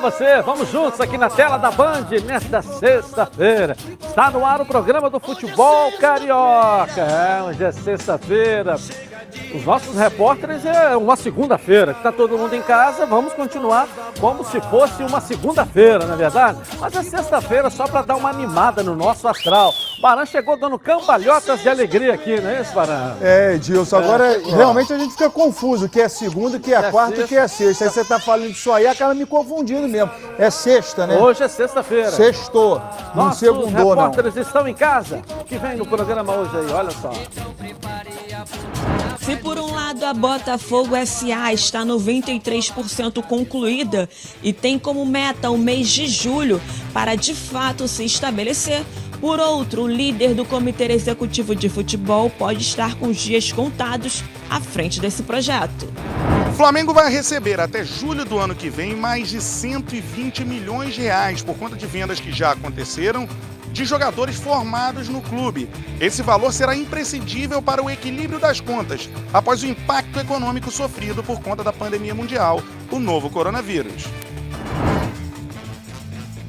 para você. Vamos juntos aqui na tela da Band nesta sexta-feira. Está no ar o programa do futebol carioca. É, hoje é sexta-feira. Os nossos repórteres é uma segunda-feira, que está todo mundo em casa, vamos continuar como se fosse uma segunda-feira, não é verdade? Mas é sexta-feira só para dar uma animada no nosso astral. Baran chegou dando cambalhotas de alegria aqui, não é isso, Baran? É, Edilson, agora é, realmente a gente fica confuso, que é segunda, que é, é quarta e que é sexta. Aí você tá falando isso aí, acaba me confundindo mesmo. É sexta, né? Hoje é sexta-feira. Sextou, não segundou, não. Os repórteres estão em casa, que vem no programa hoje aí, olha só. Se por um lado a Botafogo SA está 93% concluída e tem como meta o mês de julho para de fato se estabelecer, por outro, o líder do Comitê Executivo de Futebol pode estar com os dias contados à frente desse projeto. O Flamengo vai receber até julho do ano que vem mais de 120 milhões de reais por conta de vendas que já aconteceram de jogadores formados no clube. Esse valor será imprescindível para o equilíbrio das contas após o impacto econômico sofrido por conta da pandemia mundial, o novo coronavírus.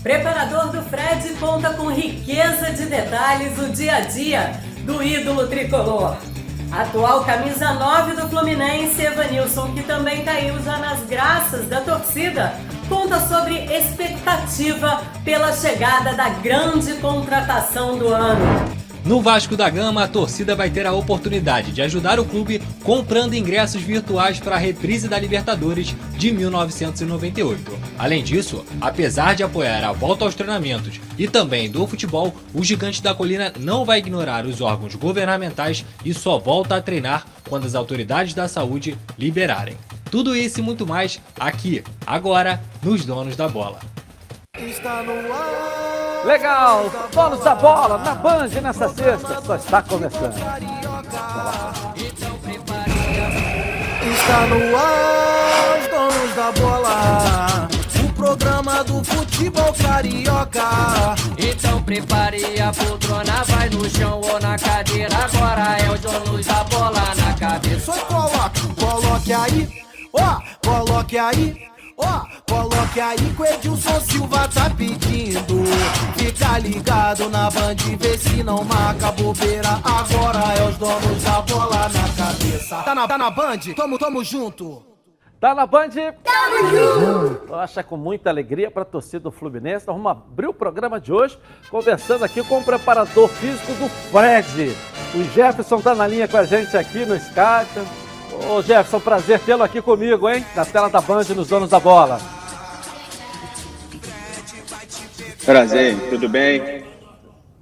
Preparador do Fred conta com riqueza de detalhes o dia a dia do ídolo tricolor. Atual camisa 9 do Fluminense, Evanilson, que também caiu já nas graças da torcida, conta sobre expectativa pela chegada da grande contratação do ano. No Vasco da Gama, a torcida vai ter a oportunidade de ajudar o clube comprando ingressos virtuais para a reprise da Libertadores de 1998. Além disso, apesar de apoiar a volta aos treinamentos e também do futebol, o Gigante da Colina não vai ignorar os órgãos governamentais e só volta a treinar quando as autoridades da saúde liberarem. Tudo isso e muito mais aqui, agora, nos Donos da Bola. Está no ar. Legal, donos da bola na Band nessa sexta, só está começando. Está no ar, os donos da bola. O programa do futebol carioca. Então prepare a poltrona, vai no chão ou na cadeira. Agora é os donos da bola na cabeça. Só coloque, coloque aí, ó, coloque aí. Ó, oh, coloque aí que o Edilson Silva tá pedindo. Fica ligado na band, vê se não marca bobeira. Agora é os donos da bola na cabeça. Tá na, tá na band? Tamo, tamo junto. Tá na Band? Tamo junto! Acha com muita alegria para a torcida do Fluminense. Nós vamos abrir o programa de hoje conversando aqui com o preparador físico do Fred. O Jefferson tá na linha com a gente aqui no Skype. Ô Jefferson, prazer tê-lo aqui comigo, hein? Na tela da Band, nos donos da bola. Prazer, tudo bem?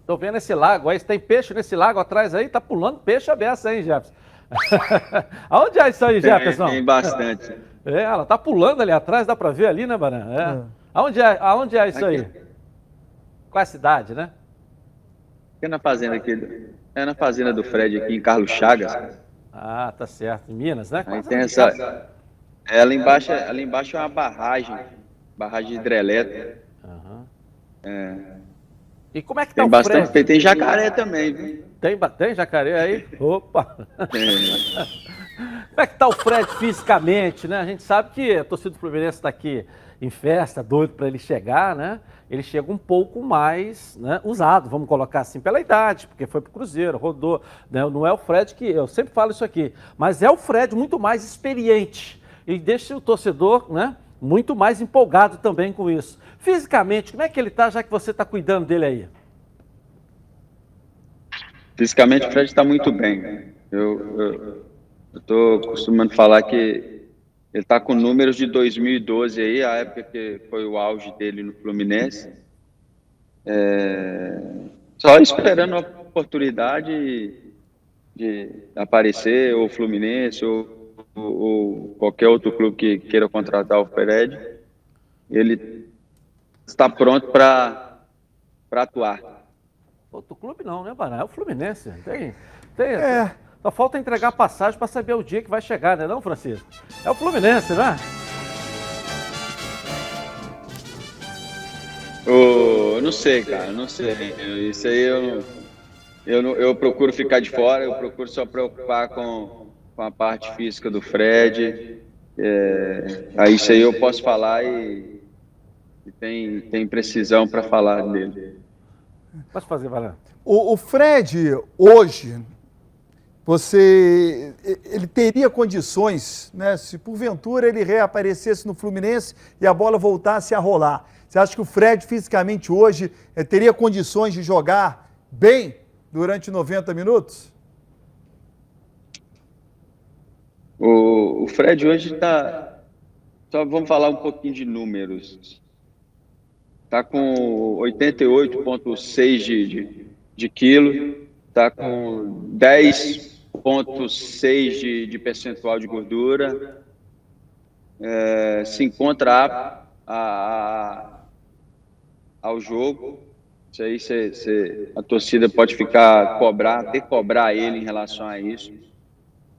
Tô vendo esse lago aí, tem peixe nesse lago atrás aí, tá pulando peixe aberto, hein, Jefferson? Aonde é isso aí, tem, Jefferson? Tem bastante. É, ela tá pulando ali atrás, dá pra ver ali, né, Baran? É. é. Aonde, é, aonde é isso aqui. aí? Qual é a cidade, né? É na fazenda aqui, é na fazenda do Fred aqui em Carlos Chagas. Ah, tá certo. Em Minas, né? Aí tem essa. Ela embaixo, ela embaixo é uma barragem, barragem hidrelétrica. Uhum. É. E como é que tá tem o bastante, Fred? Tem jacaré também, viu? Tem, tem jacaré aí? Opa! Tem. Como é que tá o Fred fisicamente, né? A gente sabe que a torcida do Fluminense está aqui em festa, doido para ele chegar, né? Ele chega um pouco mais né, usado, vamos colocar assim, pela idade, porque foi para o Cruzeiro, rodou. Né, não é o Fred que, eu sempre falo isso aqui, mas é o Fred muito mais experiente e deixa o torcedor né, muito mais empolgado também com isso. Fisicamente, como é que ele está, já que você está cuidando dele aí? Fisicamente, o Fred está muito bem. Eu estou costumando falar que ele está com números de 2012 aí, a época que foi o auge dele no Fluminense. É, só esperando a oportunidade de aparecer, ou Fluminense, ou, ou, qualquer outro clube que queira contratar o Fred. Ele está pronto para atuar. Outro clube não, né, Barão? É o Fluminense. Tem, tem, é. Só falta entregar passagem para saber o dia que vai chegar, né não, Francisco? É o Fluminense, né? Oh, não sei, cara, não sei. Isso aí eu, eu, eu procuro ficar de fora, eu procuro só preocupar com, com a parte física do Fred. É, aí isso aí eu posso falar e, e tem, tem precisão para falar dele. Pode fazer, Valente. O, o Fred, hoje, você ele teria condições, né, se porventura ele reaparecesse no Fluminense e a bola voltasse a rolar. Você acha que o Fred fisicamente hoje eh, teria condições de jogar bem durante 90 minutos? O, o Fred hoje está. Só vamos falar um pouquinho de números. Está com 88,6 de, de, de quilo, está com 10,6 de, de percentual de gordura, é, se encontra a, a, ao jogo. Isso aí cê, cê, a torcida pode ficar cobrar, ter cobrar ele em relação a isso.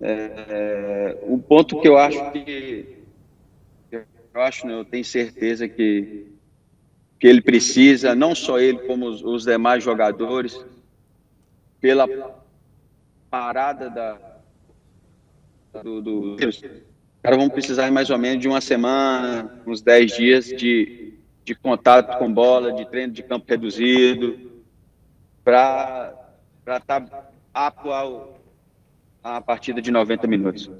É, o ponto que eu acho que eu acho, eu tenho certeza que que ele precisa, não só ele como os, os demais jogadores, pela parada da do, do cara vão precisar mais ou menos de uma semana, uns 10 dias de, de contato com bola, de treino de campo reduzido, para estar tá apto ao, a partida de 90 minutos.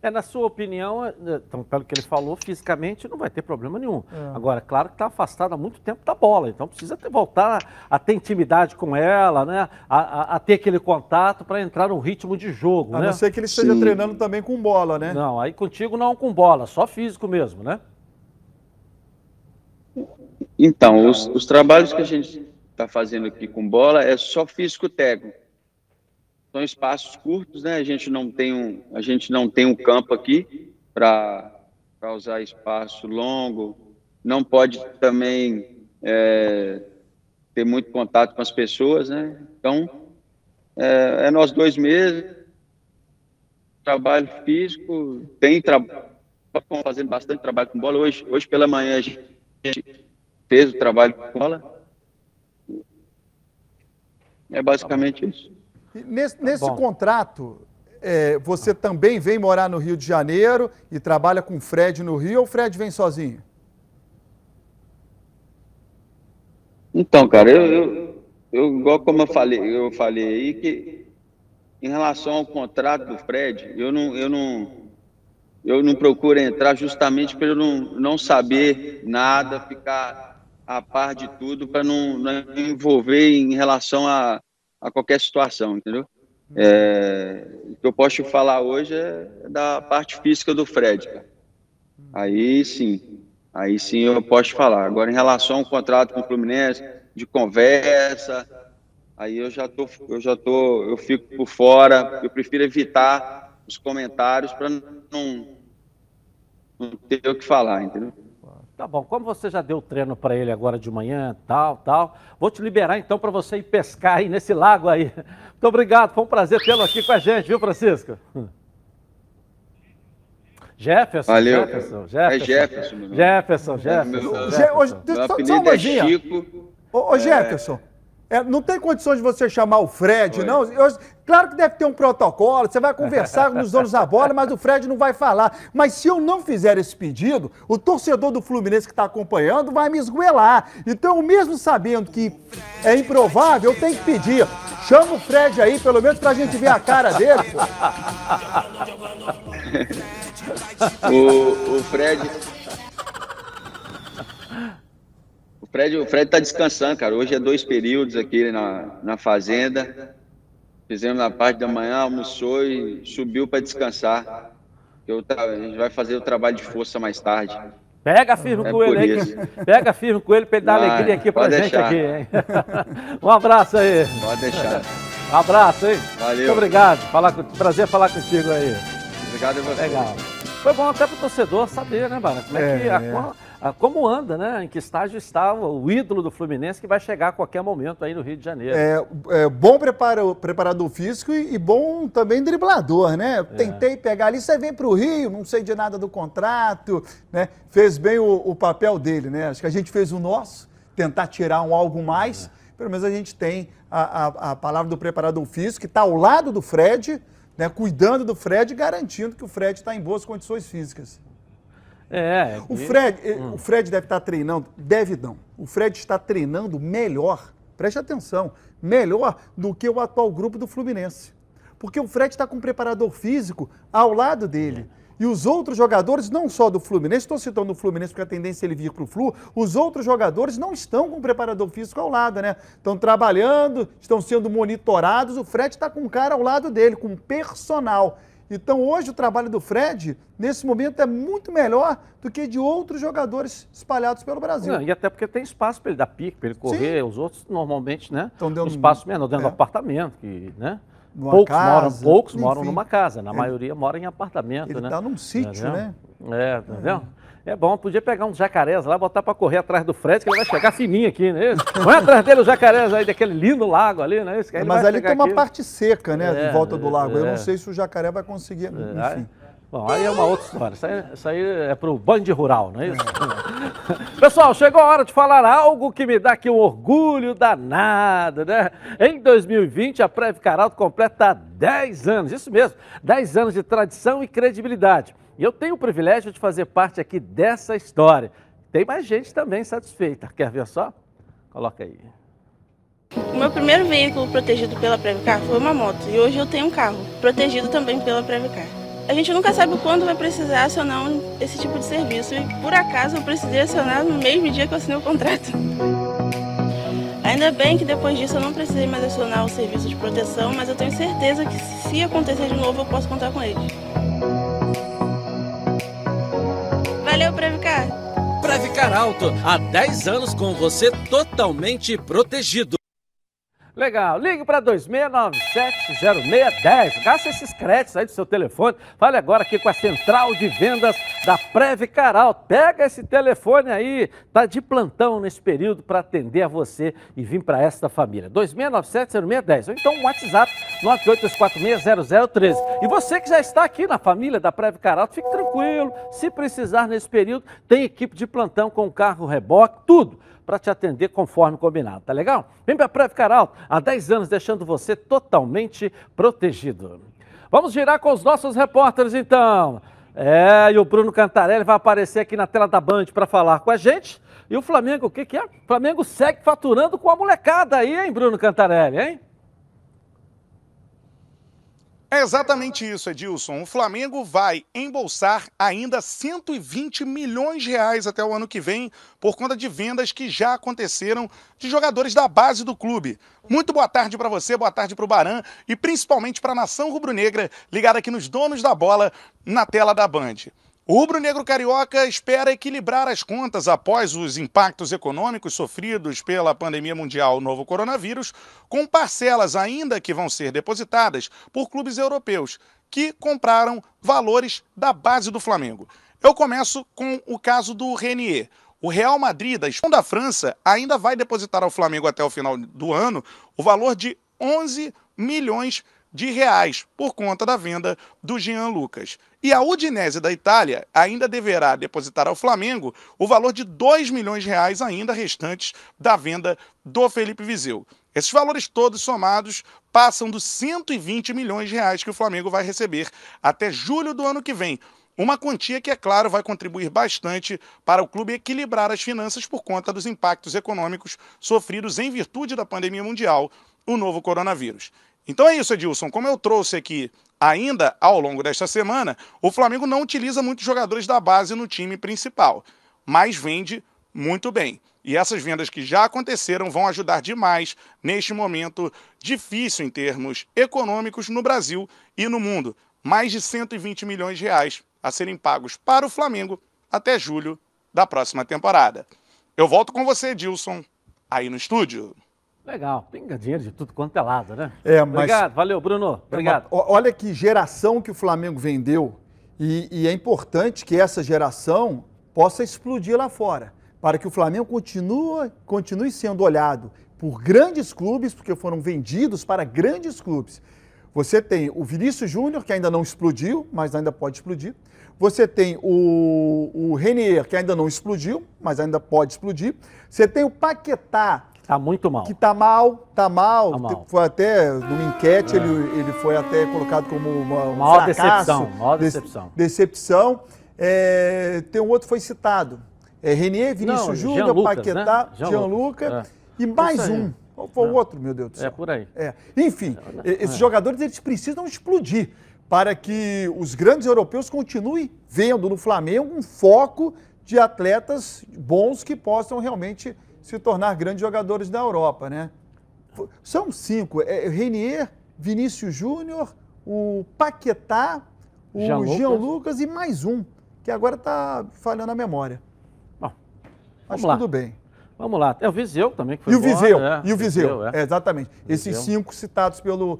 É, na sua opinião, é, é, então, pelo que ele falou, fisicamente não vai ter problema nenhum. É. Agora, claro que está afastado há muito tempo da bola, então precisa ter, voltar a, a ter intimidade com ela, né? A, a, a ter aquele contato para entrar no ritmo de jogo. A né? não ser que ele esteja Sim. treinando também com bola, né? Não, aí contigo não com bola, só físico mesmo, né? Então, os, os trabalhos que a gente está fazendo aqui com bola é só físico técnico são espaços curtos, né? A gente não tem um, a gente não tem um campo aqui para usar espaço longo. Não pode também é, ter muito contato com as pessoas, né? Então, é, é nós dois mesmos, trabalho físico, tem trabalho, fazendo bastante trabalho com bola. Hoje, hoje pela manhã a gente fez o trabalho com bola. É basicamente isso. Nesse, tá nesse contrato, é, você também vem morar no Rio de Janeiro e trabalha com o Fred no Rio ou o Fred vem sozinho? Então, cara, eu, eu, eu, igual como eu falei, eu falei aí, que em relação ao contrato do Fred, eu não, eu não, eu não procuro entrar justamente para eu não, não saber nada, ficar a par de tudo, para não, não envolver em relação a, a qualquer situação, entendeu? É, o que eu posso falar hoje é da parte física do Fred, cara. Aí sim, aí sim eu posso falar. Agora, em relação ao contrato com o Fluminense, de conversa, aí eu já tô, eu já tô, eu fico por fora. Eu prefiro evitar os comentários para não, não ter o que falar, entendeu? Tá bom, como você já deu treino para ele agora de manhã, tal, tal, vou te liberar então para você ir pescar aí nesse lago aí. Muito obrigado, foi um prazer tê-lo aqui com a gente, viu, Francisco? Jefferson, Valeu. Jefferson, Jefferson. É Jefferson, meu Jefferson, Jefferson. Meu, Jefferson. Meu apelido é Chico. Ô, ô Jefferson, é, não tem condições de você chamar o Fred, Oi. não? Eu, claro que deve ter um protocolo, você vai conversar com os donos da bola, mas o Fred não vai falar. Mas se eu não fizer esse pedido, o torcedor do Fluminense que está acompanhando vai me esguelar. Então, mesmo sabendo que é improvável, eu tenho que pedir. Chama o Fred aí, pelo menos pra gente ver a cara dele, pô. o, o Fred Fred, o Fred tá descansando, cara. Hoje é dois períodos aqui na, na fazenda. Fizemos na parte da manhã, almoçou e subiu para descansar. Eu, a gente vai fazer o trabalho de força mais tarde. Pega firme é com ele aí. Pega firme com ele para ele dar vai, alegria aqui pra gente aqui, hein? um abraço aí. Pode deixar. Um abraço, hein? Valeu. Muito obrigado. Falar, prazer falar contigo aí. Obrigado a você. Legal. Foi bom até pro torcedor saber, né, Bara? Como é, é que a, é. Como anda, né? Em que estágio está o ídolo do Fluminense que vai chegar a qualquer momento aí no Rio de Janeiro. É, é bom preparo, preparador físico e, e, bom também driblador, né? É. Tentei pegar ali, você vem para o Rio, não sei de nada do contrato, né? Fez bem o, o, papel dele, né? Acho que a gente fez o nosso, tentar tirar um algo mais. É. Pelo menos a gente tem a, a, a palavra do preparador físico, que está ao lado do Fred, né, cuidando do Fred e garantindo que o Fred está em boas condições físicas. É. O Fred, hum. o Fred deve estar treinando, deve não. O Fred está treinando melhor, preste atenção, melhor do que o atual grupo do Fluminense. Porque o Fred está com um preparador físico ao lado dele. E os outros jogadores, não só do Fluminense, estou citando o Fluminense porque a tendência é ele vir para o Flu, os outros jogadores não estão com o preparador físico ao lado, né? Estão trabalhando, estão sendo monitorados, o Fred está com um cara ao lado dele, com um personal. Então hoje o trabalho do Fred, nesse momento, é muito melhor do que de outros jogadores espalhados pelo Brasil. Não, e até porque tem espaço para ele dar pique, para ele correr, Sim. os outros normalmente, né? Estão dando um espaço menor, dentro é. do apartamento, que, né? Numa poucos casa, moram, poucos enfim, moram numa casa, na ele, maioria moram em apartamento, ele né? Está num sítio, tá né? É, tá vendo? É bom, podia pegar uns jacarés lá, botar para correr atrás do Fred, que ele vai chegar fininho aqui, né? Vai atrás dele os jacarés aí, daquele lindo lago ali, né? É, mas ali tem uma aqui. parte seca, né, é, de volta do lago. É, Eu não sei se o jacaré vai conseguir, é, enfim. Bom, aí é uma outra história. Isso aí, isso aí é para o band rural, não é isso? Pessoal, chegou a hora de falar algo que me dá aqui um orgulho danado, né? Em 2020, a Preve Caralto completa 10 anos, isso mesmo, 10 anos de tradição e credibilidade. E eu tenho o privilégio de fazer parte aqui dessa história. Tem mais gente também satisfeita. Quer ver só? Coloca aí. O meu primeiro veículo protegido pela Previcar foi uma moto. E hoje eu tenho um carro, protegido também pela Previcar a gente nunca sabe quando vai precisar acionar esse tipo de serviço. E por acaso eu precisei acionar no mesmo dia que eu assinei o contrato. Ainda bem que depois disso eu não precisei mais acionar o serviço de proteção, mas eu tenho certeza que se acontecer de novo eu posso contar com eles. Valeu, Previcar! Previcar Alto, há 10 anos com você totalmente protegido. Legal. Ligue para 2697-0610. Gasta esses créditos aí do seu telefone. Fale agora aqui com a central de vendas da Preve Caral. Pega esse telefone aí. Tá de plantão nesse período para atender a você e vir para esta família. 2697-0610. Ou então um WhatsApp 982460013. E você que já está aqui na família da Preve Caral, fique tranquilo. Se precisar nesse período, tem equipe de plantão com carro reboque, tudo para te atender conforme combinado, tá legal? Vem para a Preve Caralto, há 10 anos deixando você totalmente protegido. Vamos girar com os nossos repórteres então. É, e o Bruno Cantarelli vai aparecer aqui na tela da Band para falar com a gente. E o Flamengo, o que, que é? O Flamengo segue faturando com a molecada aí, hein, Bruno Cantarelli, hein? É exatamente isso, Edilson. O Flamengo vai embolsar ainda 120 milhões de reais até o ano que vem por conta de vendas que já aconteceram de jogadores da base do clube. Muito boa tarde para você, boa tarde para o Baran e principalmente para a nação rubro-negra ligada aqui nos donos da bola na tela da Band. O rubro-negro carioca espera equilibrar as contas após os impactos econômicos sofridos pela pandemia mundial novo coronavírus, com parcelas ainda que vão ser depositadas por clubes europeus que compraram valores da base do Flamengo. Eu começo com o caso do Renier. O Real Madrid, da da França, ainda vai depositar ao Flamengo até o final do ano o valor de 11 milhões de de reais por conta da venda do Jean Lucas. E a Udinese da Itália ainda deverá depositar ao Flamengo o valor de 2 milhões de reais ainda restantes da venda do Felipe Viseu. Esses valores todos somados passam dos 120 milhões de reais que o Flamengo vai receber até julho do ano que vem. Uma quantia que, é claro, vai contribuir bastante para o clube equilibrar as finanças por conta dos impactos econômicos sofridos em virtude da pandemia mundial, o novo coronavírus. Então é isso, Edilson. Como eu trouxe aqui ainda ao longo desta semana, o Flamengo não utiliza muitos jogadores da base no time principal, mas vende muito bem. E essas vendas que já aconteceram vão ajudar demais neste momento difícil em termos econômicos no Brasil e no mundo. Mais de 120 milhões de reais a serem pagos para o Flamengo até julho da próxima temporada. Eu volto com você, Edilson, aí no estúdio. Legal, pinga dinheiro de tudo quanto é lado, né? É, mas... Obrigado, valeu, Bruno. Obrigado. É uma... Olha que geração que o Flamengo vendeu e, e, é importante que essa geração possa explodir lá fora, para que o Flamengo continue, continue sendo olhado por grandes clubes, porque foram vendidos para grandes clubes. Você tem o Vinícius Júnior, que ainda não explodiu, mas ainda pode explodir. Você tem o, o Renier, que ainda não explodiu, mas ainda pode explodir. Você tem o Paquetá, Tá muito mal. Que tá mal, tá mal. Tá mal. Foi até, numa enquete, é. ele, ele foi até colocado como uma, um maior fracasso, decepção. Maior decepção. decepção. É, tem um outro que foi citado. É Renier, Vinícius Júnior, Paquetá, né? Gianluca. É. E mais um. Qual foi o outro, meu Deus do é céu? É por aí. É. Enfim, é. esses jogadores eles precisam explodir para que os grandes europeus continuem vendo no Flamengo um foco de atletas bons que possam realmente se tornar grandes jogadores da Europa, né? São cinco. É Renier, Vinícius Júnior, o Paquetá, o Jean, Jean Lucas. Lucas. e mais um, que agora está falhando a memória. Bom, Mas lá. tudo bem. Vamos lá. É o Viseu também que foi E o Viseu, é, e o Viseu, Viseu é. é. exatamente. Viseu. Esses cinco citados pelo...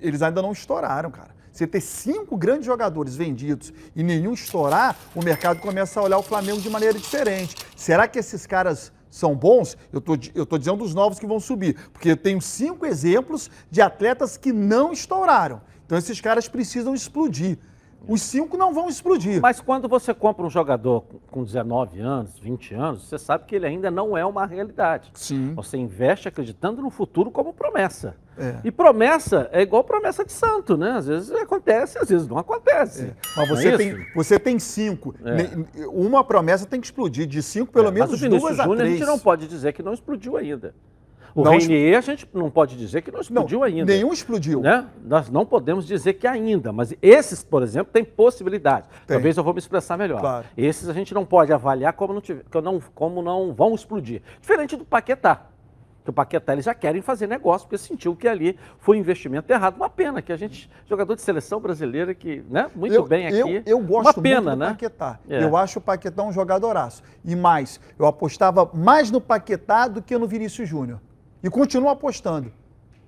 Eles ainda não estouraram, cara. Você ter cinco grandes jogadores vendidos e nenhum estourar, o mercado começa a olhar o Flamengo de maneira diferente. Será que esses caras são bons? Eu tô, estou dizendo dos novos que vão subir, porque eu tenho cinco exemplos de atletas que não estouraram. Então esses caras precisam explodir. Os cinco não vão explodir. Mas quando você compra um jogador com 19 anos, 20 anos, você sabe que ele ainda não é uma realidade. Sim. Você investe acreditando no futuro como promessa. É. E promessa é igual promessa de santo, né? Às vezes acontece, às vezes não acontece. É. Mas você, é tem, você tem cinco. É. Uma promessa tem que explodir. De cinco, pelo é, menos mas o duas Júnior, a três. A gente não pode dizer que não explodiu ainda. O não Reinier, a gente não pode dizer que não explodiu não, ainda. Nenhum explodiu. Né? Nós não podemos dizer que ainda, mas esses, por exemplo, têm possibilidade. Tem. Talvez eu vou me expressar melhor. Claro. Esses a gente não pode avaliar como não, tiver, como não vão explodir. Diferente do Paquetá. Que o Paquetá eles já querem fazer negócio, porque sentiu que ali foi um investimento errado. Uma pena que a gente, jogador de seleção brasileira, que, né, muito eu, bem aqui. Eu, eu gosto uma pena, muito do né? Paquetá. É. Eu acho o Paquetá um jogadoraço. E mais, eu apostava mais no Paquetá do que no Vinícius Júnior. E continua apostando.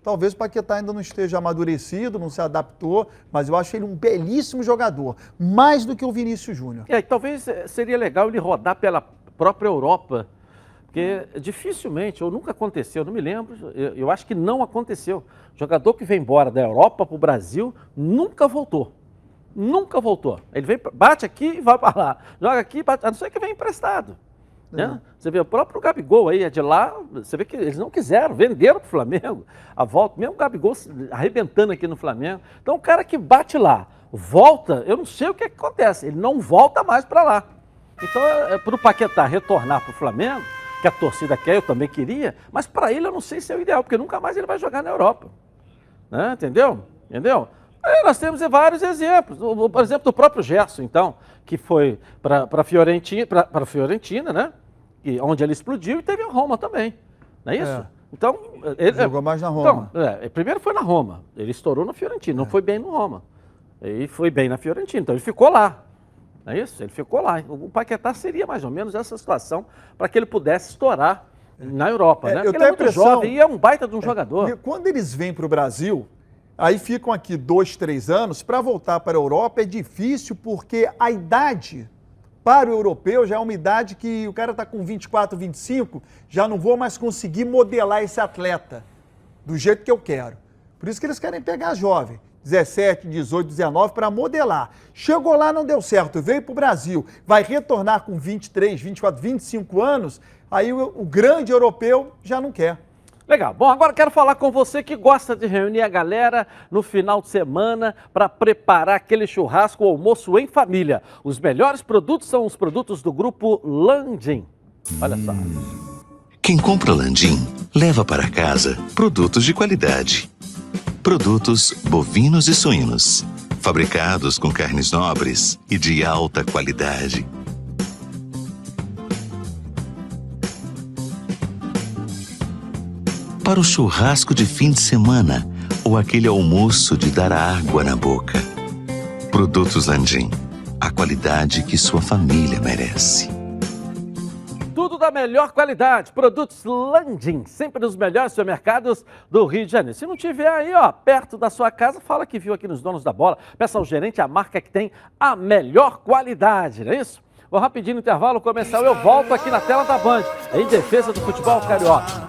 Talvez o Paquetá ainda não esteja amadurecido, não se adaptou, mas eu acho ele um belíssimo jogador, mais do que o Vinícius Júnior. É, talvez eh, seria legal ele rodar pela própria Europa, porque dificilmente, ou nunca aconteceu, não me lembro, eu, eu acho que não aconteceu. Jogador que vem embora da Europa para o Brasil nunca voltou. Nunca voltou. Ele vem, bate aqui e vai para lá. Joga aqui, bate, a não ser que vem emprestado. Né? Você vê o próprio Gabigol aí, é de lá, você vê que eles não quiseram, venderam para o Flamengo. A volta, mesmo o Gabigol arrebentando aqui no Flamengo. Então o cara que bate lá, volta, eu não sei o que, é que acontece, ele não volta mais para lá. Então, é, é para o Paquetá retornar para o Flamengo, que a torcida quer, eu também queria, mas para ele eu não sei se é o ideal, porque nunca mais ele vai jogar na Europa. Né? Entendeu? Entendeu? Aí nós temos vários exemplos. Por exemplo, do próprio Gerson, então, que foi para a Fiorentina, pra, Fiorentina, né? E, onde ele explodiu e teve em Roma também. Não é isso? É. Então, ele jogou mais na Roma. Então, é, primeiro foi na Roma. Ele estourou na Fiorentina, não é. foi bem no Roma. Ele foi bem na Fiorentina, então ele ficou lá. Não é isso? Ele ficou lá. O Paquetá seria mais ou menos essa situação para que ele pudesse estourar na Europa, é, né? Eu ele é muito impressão, jovem e é um baita de um é, jogador. Quando eles vêm para o Brasil, Aí ficam aqui dois, três anos. Para voltar para a Europa é difícil porque a idade para o europeu já é uma idade que o cara está com 24, 25, já não vou mais conseguir modelar esse atleta do jeito que eu quero. Por isso que eles querem pegar jovem, 17, 18, 19, para modelar. Chegou lá, não deu certo, veio para o Brasil, vai retornar com 23, 24, 25 anos, aí o, o grande europeu já não quer. Legal. Bom, agora quero falar com você que gosta de reunir a galera no final de semana para preparar aquele churrasco ou almoço em família. Os melhores produtos são os produtos do grupo Landim. Olha só. Quem compra Landim leva para casa produtos de qualidade. Produtos bovinos e suínos, fabricados com carnes nobres e de alta qualidade para o churrasco de fim de semana ou aquele almoço de dar água na boca. Produtos Landim, a qualidade que sua família merece. Tudo da melhor qualidade. Produtos Landim, sempre nos melhores supermercados do Rio de Janeiro. Se não tiver aí, ó, perto da sua casa, fala que viu aqui nos Donos da Bola. Peça ao gerente a marca que tem a melhor qualidade, não é isso? Vou rapidinho no intervalo começar, eu volto aqui na tela da Band, em defesa do futebol carioca.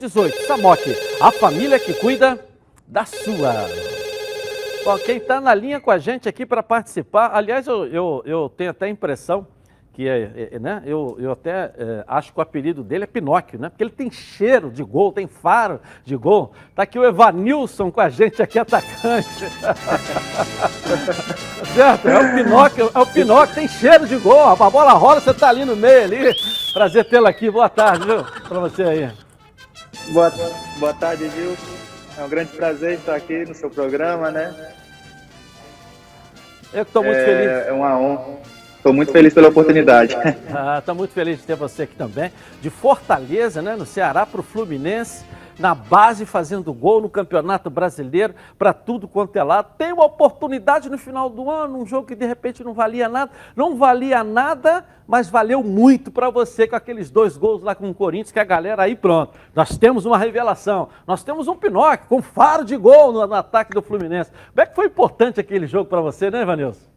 1818. Samok, a família que cuida da sua. Bom, quem está na linha com a gente aqui para participar, aliás, eu, eu, eu, tenho até a impressão que é, é, né, eu, eu até é, acho que o apelido dele é Pinóquio, né? Porque ele tem cheiro de gol, tem faro de gol. Está aqui o Evanilson com a gente aqui, atacante. certo? É o Pinóquio, é o Pinóquio, tem cheiro de gol. A bola rola, você está ali no meio ali. Prazer tê-lo aqui. Boa tarde, viu? Para você aí. Boa, boa tarde, Gil. É um grande prazer estar aqui no seu programa, né? Eu estou muito é, feliz. É uma honra. Estou muito feliz pela oportunidade. Estou ah, muito feliz de ter você aqui também. De Fortaleza, né, no Ceará, para o Fluminense na base fazendo gol no Campeonato Brasileiro, para tudo quanto é lado. Tem uma oportunidade no final do ano, um jogo que de repente não valia nada. Não valia nada, mas valeu muito para você com aqueles dois gols lá com o Corinthians, que a galera aí pronto. Nós temos uma revelação, nós temos um Pinóquio com faro de gol no, no ataque do Fluminense. Como é que foi importante aquele jogo para você, né, Vanilson?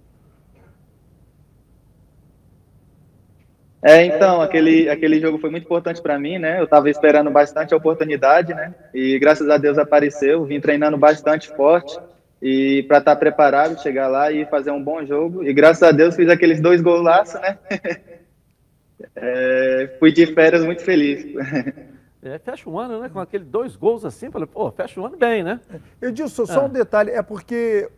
É, então, aquele, aquele jogo foi muito importante para mim, né? Eu estava esperando bastante a oportunidade, né? E graças a Deus apareceu. Vim treinando bastante forte e para estar tá preparado, chegar lá e fazer um bom jogo. E graças a Deus fiz aqueles dois golaços, né? é, fui de férias muito feliz. É, fecha o ano, né? Com aqueles dois gols assim, falei, pô, fecha o ano bem, né? Edilson, só ah. um detalhe, é porque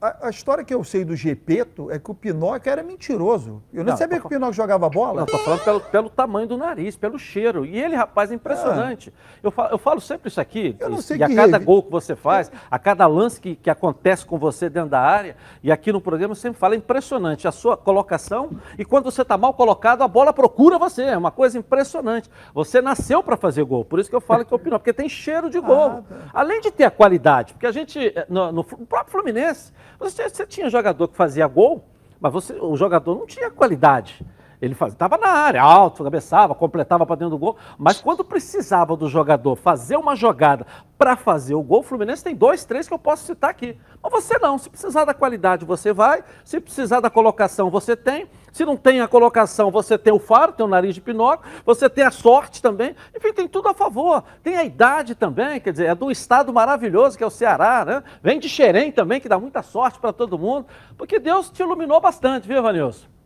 a, a, história que eu sei do Gepeto é que o Pinóquio era mentiroso. Eu não, não sabia que o Pinóquio jogava bola. Não, tô falando pelo, pelo, tamanho do nariz, pelo cheiro. E ele, rapaz, é impressionante. Ah. Eu, falo, eu falo sempre isso aqui, eu não sei e a cada gol que você faz, a cada lance que, que acontece com você dentro da área, e aqui no programa eu sempre falo, é impressionante a sua colocação, e quando você está mal colocado, a bola procura você. É uma coisa impressionante. Você nasceu para fazer gol, por isso que eu falo que é o Pinóquio, porque tem cheiro de gol. Ah, tá. Além de ter a qualidade, porque a gente, eh, no, no próprio Fluminense, você, você tinha jogador que fazia gol, mas você, o jogador não tinha qualidade. Ele estava na área, alto, cabeçava, completava para dentro do gol. Mas quando precisava do jogador fazer uma jogada para fazer o gol, o Fluminense tem dois, três que eu posso citar aqui. Mas você não. Se precisar da qualidade, você vai. Se precisar da colocação, você tem. Se não tem a colocação, você tem o faro, tem o nariz de Pinóquio, você tem a sorte também. Enfim, tem tudo a favor. Tem a idade também, quer dizer, é do estado maravilhoso que é o Ceará, né? Vem de Xerém também, que dá muita sorte para todo mundo. Porque Deus te iluminou bastante, viu, Vanilson?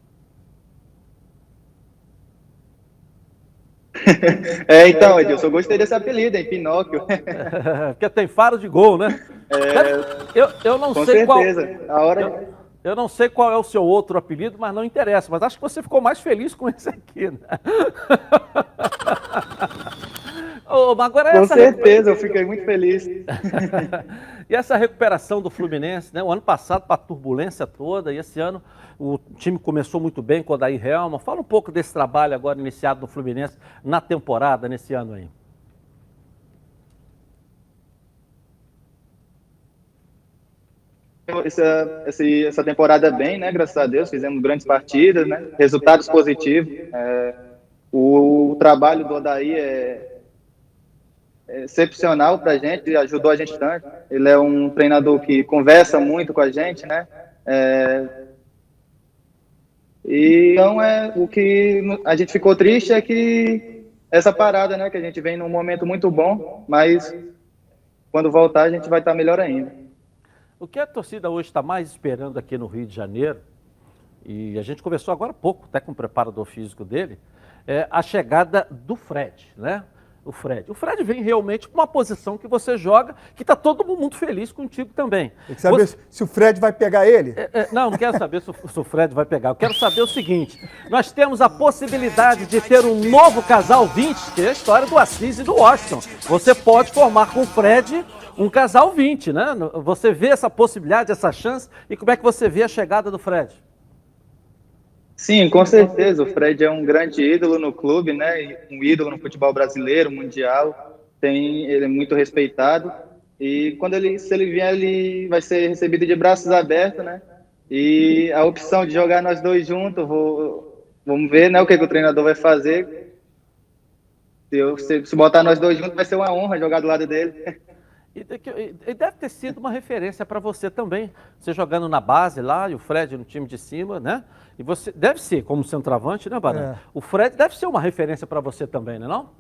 É, então, Edilson, eu gostei desse apelido, hein? Pinóquio. Porque tem faro de gol, né? É, eu, eu não com sei certeza. qual. A hora... Eu, eu não sei qual é o seu outro apelido, mas não interessa. Mas acho que você ficou mais feliz com esse aqui, né? Oh, agora Com certeza, eu fiquei muito feliz. e essa recuperação do Fluminense, né? O ano passado, para a turbulência toda, e esse ano o time começou muito bem com o Daí Helma. Fala um pouco desse trabalho agora iniciado no Fluminense na temporada, nesse ano aí. Essa, essa temporada bem, né? Graças a Deus, fizemos grandes partidas, né? Resultados positivos. É, o, o, trabalho do Odaí é, excepcional para a gente, ajudou a gente tanto. Ele é um treinador que conversa muito com a gente, né? É... E então é o que a gente ficou triste é que essa parada, né? Que a gente vem num momento muito bom, mas quando voltar a gente vai estar melhor ainda. O que a torcida hoje está mais esperando aqui no Rio de Janeiro, e a gente conversou agora há pouco, até com o preparador físico dele, é a chegada do Fred, né? O Fred. O Fred vem realmente com uma posição que você joga, que está todo mundo feliz contigo também. Tem que saber você... se o Fred vai pegar ele? É, é, não, não quero saber se o, se o, Fred vai pegar. Eu quero saber o seguinte: nós temos a possibilidade de ter um novo casal 20, que é a história do Assis e do Washington. Você pode formar com o Fred um casal 20, né? Você vê essa possibilidade, essa chance, e como é que você vê a chegada do Fred? Sim, com certeza. O Fred é um grande ídolo no clube, né? Um ídolo no futebol brasileiro, mundial. Tem, ele é muito respeitado. E quando ele, se ele vier, ele vai ser recebido de braços abertos, né? E a opção de jogar nós dois juntos, vou, vamos ver, né? O que, que o treinador vai fazer. Se, eu, se, se botar nós dois juntos, vai ser uma honra jogar do lado dele. E deve ter sido uma referência para você também. Você jogando na base lá e o Fred no time de cima, né? E você deve ser, como centroavante, né, Baran? É. O Fred deve ser uma referência para você também, não é não?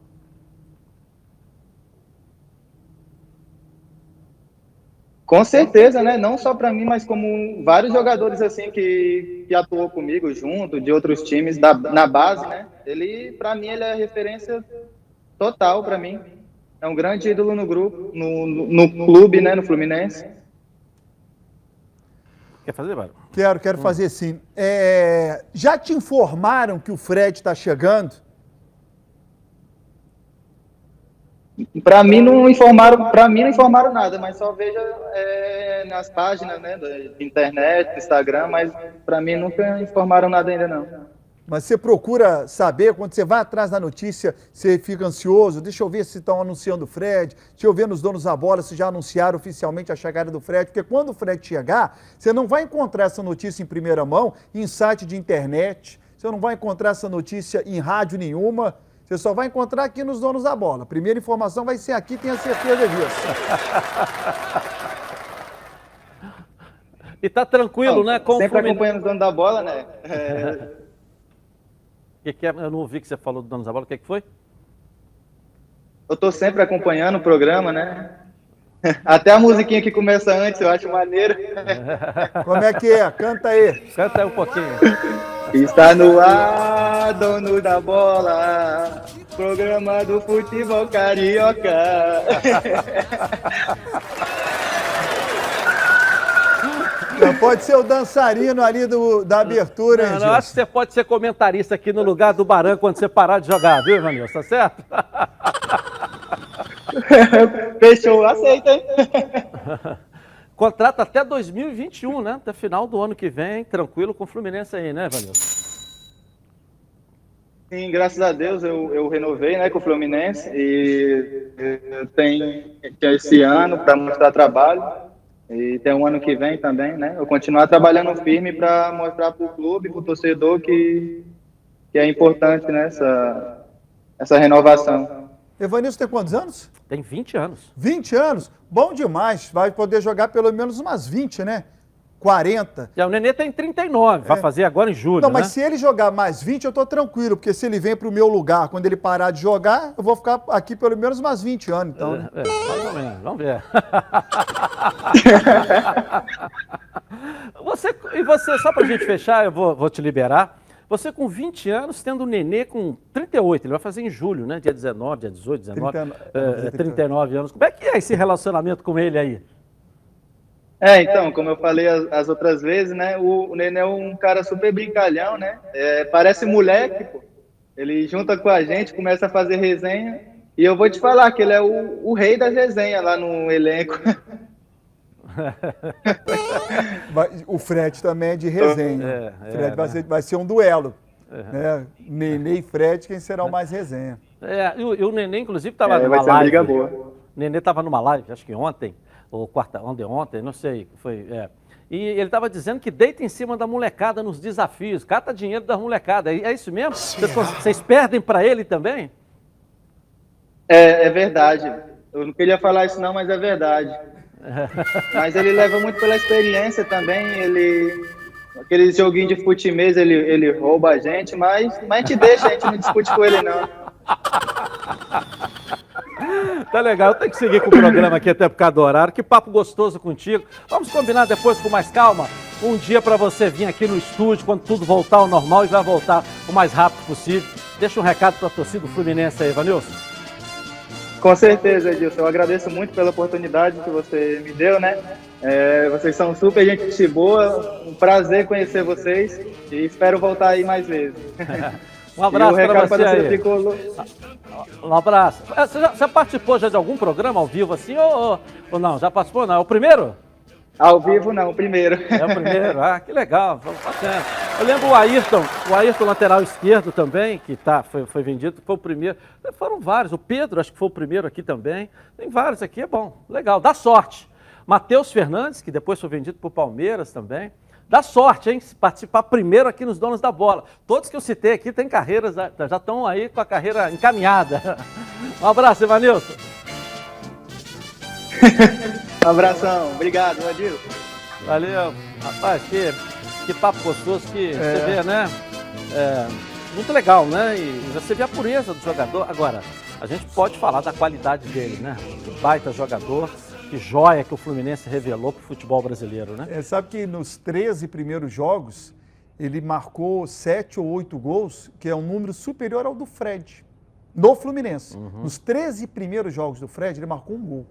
Com certeza, né? Não só para mim, mas como vários jogadores assim que, que atuou comigo junto, de outros times da, na base, né? Ele, para mim, ele é referência total para mim. É um grande ídolo no grupo, no, no, no clube, né? No Fluminense. Quer fazer, Mário? Quero, quero hum. fazer sim. É, já te informaram que o Fred está chegando? Para mim não informaram, para mim não informaram nada, mas só vejo é, nas páginas, né, da internet, Instagram, mas para mim nunca informaram nada ainda não. Mas você procura saber, quando você vai atrás da notícia, você fica ansioso. Deixa eu ver se estão anunciando o Fred. Deixa eu ver nos donos da bola se já anunciaram oficialmente a chegada do Fred. Porque quando o Fred chegar, você não vai encontrar essa notícia em primeira mão em site de internet. Você não vai encontrar essa notícia em rádio nenhuma. Você só vai encontrar aqui nos donos da bola. A primeira informação vai ser aqui, tenha certeza disso. e tá tranquilo, não, né? Com sempre acompanhando os donos da bola, né? É... que, que é? Eu não ouvi que você falou do Donos da Bola. O que, que foi? Eu estou sempre acompanhando o programa, né? Até a musiquinha que começa antes, eu acho maneiro. Como é que é? Canta aí. Canta aí um pouquinho. Está no ar, dono da bola, programa do futebol carioca. Não, pode ser o dançarino ali do, da abertura, não, hein, não, acho que você pode ser comentarista aqui no lugar do Baran quando você parar de jogar, viu, Ivanilson? Tá certo? Fechou, aceita, hein? Contrato até 2021, né? Até final do ano que vem, tranquilo com o Fluminense aí, né, Ivanilson? Sim, graças a Deus eu, eu renovei né, com o Fluminense e tenho esse ano para mostrar trabalho e tem um ano que vem também, né? Eu continuar trabalhando firme para mostrar para o clube, para o torcedor que, que é importante né, essa, essa renovação. Evanilson tem quantos anos? Tem 20 anos. 20 anos? Bom demais. Vai poder jogar pelo menos umas 20, né? 40. Já, o Nenê tem 39, é. vai fazer agora em julho. Não, mas né? se ele jogar mais 20, eu tô tranquilo, porque se ele vem pro meu lugar, quando ele parar de jogar, eu vou ficar aqui pelo menos mais 20 anos. Então, é, é, mais ou menos, vamos ver. você, e você, só pra gente fechar, eu vou, vou te liberar. Você com 20 anos, tendo o Nenê com 38, ele vai fazer em julho, né? Dia 19, dia 18, 19, 30, é, 39 anos. Como é que é esse relacionamento com ele aí? É, então, como eu falei as, as outras vezes, né? O, o Nenê é um cara super brincalhão, né? É, parece moleque, pô. Ele junta com a gente, começa a fazer resenha. E eu vou te falar que ele é o, o rei das resenhas lá no elenco. o Fred também é de resenha. É, é, Fred vai, né? ser, vai ser um duelo. É. Né? Nenê e Fred, quem será o mais resenha? É, e o, e o Nenê, inclusive, estava é, numa live. O Nenê estava numa live, acho que ontem, ou quarta, ontem, ontem, não sei, foi. É. E ele estava dizendo que deita em cima da molecada nos desafios, cata dinheiro da molecada. É isso mesmo? Vocês, vocês perdem para ele também? É, é verdade. Eu não queria falar isso não, mas é verdade. mas ele leva muito pela experiência também. Ele aquele joguinho de futimês, ele, ele rouba a gente, mas, mas a gente deixa, a gente não discute com ele não. Tá legal, eu tenho que seguir com o programa aqui até por causa do horário. Que papo gostoso contigo. Vamos combinar depois com mais calma. Um dia para você vir aqui no estúdio quando tudo voltar ao normal e vai voltar o mais rápido possível. Deixa um recado para a torcida do Fluminense aí, Vanilson. Com certeza, Edilson. Eu agradeço muito pela oportunidade que você me deu, né? É, vocês são super gente boa, um prazer conhecer vocês e espero voltar aí mais vezes. Um abraço para você aí. Um abraço. É, você, já, você, participou já de algum programa ao vivo assim ou, ou não? Já participou? Não? É o primeiro? Ao vivo não, o primeiro. É o primeiro, ah, que legal, bacana. Eu lembro o Ayrton, o Ayrton lateral esquerdo também, que tá, foi, foi vendido, foi o primeiro. Foram vários, o Pedro acho que foi o primeiro aqui também. Tem vários aqui, é bom, legal, dá sorte. Matheus Fernandes, que depois foi vendido para o Palmeiras também. Dá sorte, hein? Participar primeiro aqui nos Donos da Bola. Todos que eu citei aqui têm carreiras, já estão aí com a carreira encaminhada. Um abraço, Ivanilson. um abração. Obrigado, Adil. Valeu. Rapaz, que, que papo gostoso que é. você vê, né? É, muito legal, né? E você vê a pureza do jogador. Agora, a gente pode falar da qualidade dele, né? baita jogador que joia que o Fluminense revelou para o futebol brasileiro, né? É, sabe que nos 13 primeiros jogos, ele marcou 7 ou 8 gols, que é um número superior ao do Fred, no Fluminense. Uhum. Nos 13 primeiros jogos do Fred, ele marcou um gol.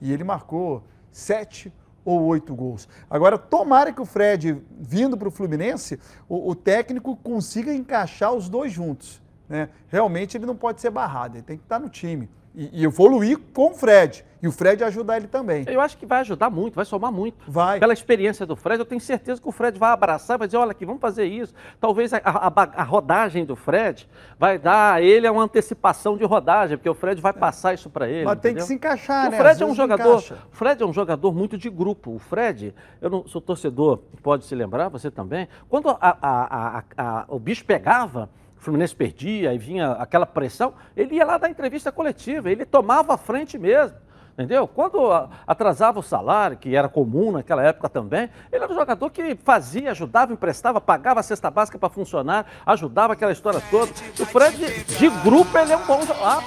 E ele marcou 7 ou 8 gols. Agora, tomara que o Fred, vindo para o Fluminense, o técnico consiga encaixar os dois juntos. Né? Realmente ele não pode ser barrado, ele tem que estar no time e, e evoluir com o Fred. E o Fred ajudar ele também. Eu acho que vai ajudar muito, vai somar muito. Vai. Pela experiência do Fred, eu tenho certeza que o Fred vai abraçar, vai dizer, olha aqui, vamos fazer isso. Talvez a, a, a rodagem do Fred vai dar a ele uma antecipação de rodagem, porque o Fred vai passar isso para ele. Mas entendeu? tem que se encaixar, o né? O Fred é um jogador. Encaixa. Fred é um jogador muito de grupo. O Fred, eu não sou torcedor, pode se lembrar, você também. Quando a, o bicho pegava, Fluminense perdia e vinha aquela pressão, ele ia lá dar entrevista coletiva, ele tomava a frente mesmo. Entendeu? Quando atrasava o salário, que era comum naquela época também, ele era um jogador que fazia, ajudava, emprestava, pagava a cesta básica para funcionar, ajudava aquela história toda. O Fred, de grupo, ele é um, bom, ah,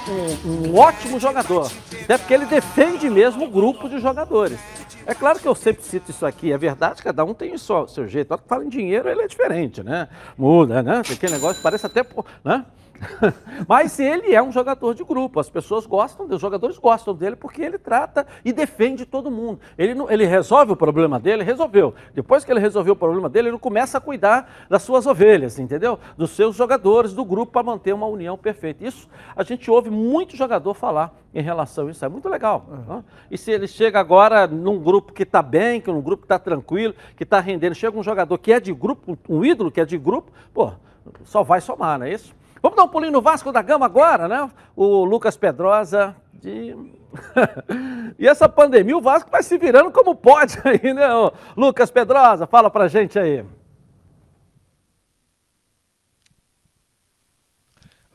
um, um ótimo jogador. Até porque ele defende mesmo o grupo de jogadores. É claro que eu sempre cito isso aqui, é verdade, cada um tem o seu, seu jeito. Quando fala em dinheiro, ele é diferente, né? Muda, né? Tem aquele negócio, parece até. Né? Mas ele é um jogador de grupo, as pessoas gostam, os jogadores gostam dele porque ele trata e defende todo mundo. Ele, não, ele resolve o problema dele, resolveu. Depois que ele resolveu o problema dele, ele começa a cuidar das suas ovelhas, entendeu? Dos seus jogadores, do grupo, para manter uma união perfeita. Isso a gente ouve muito jogador falar em relação a isso, é muito legal. Uhum. E se ele chega agora num grupo que está bem, que num grupo que está tranquilo, que está rendendo, chega um jogador que é de grupo, um ídolo que é de grupo, pô, só vai somar, não é isso? Vamos dar um pulinho no Vasco da Gama agora, né? O Lucas Pedrosa de. e essa pandemia, o Vasco vai se virando como pode aí, né? Lucas Pedrosa, fala pra gente aí.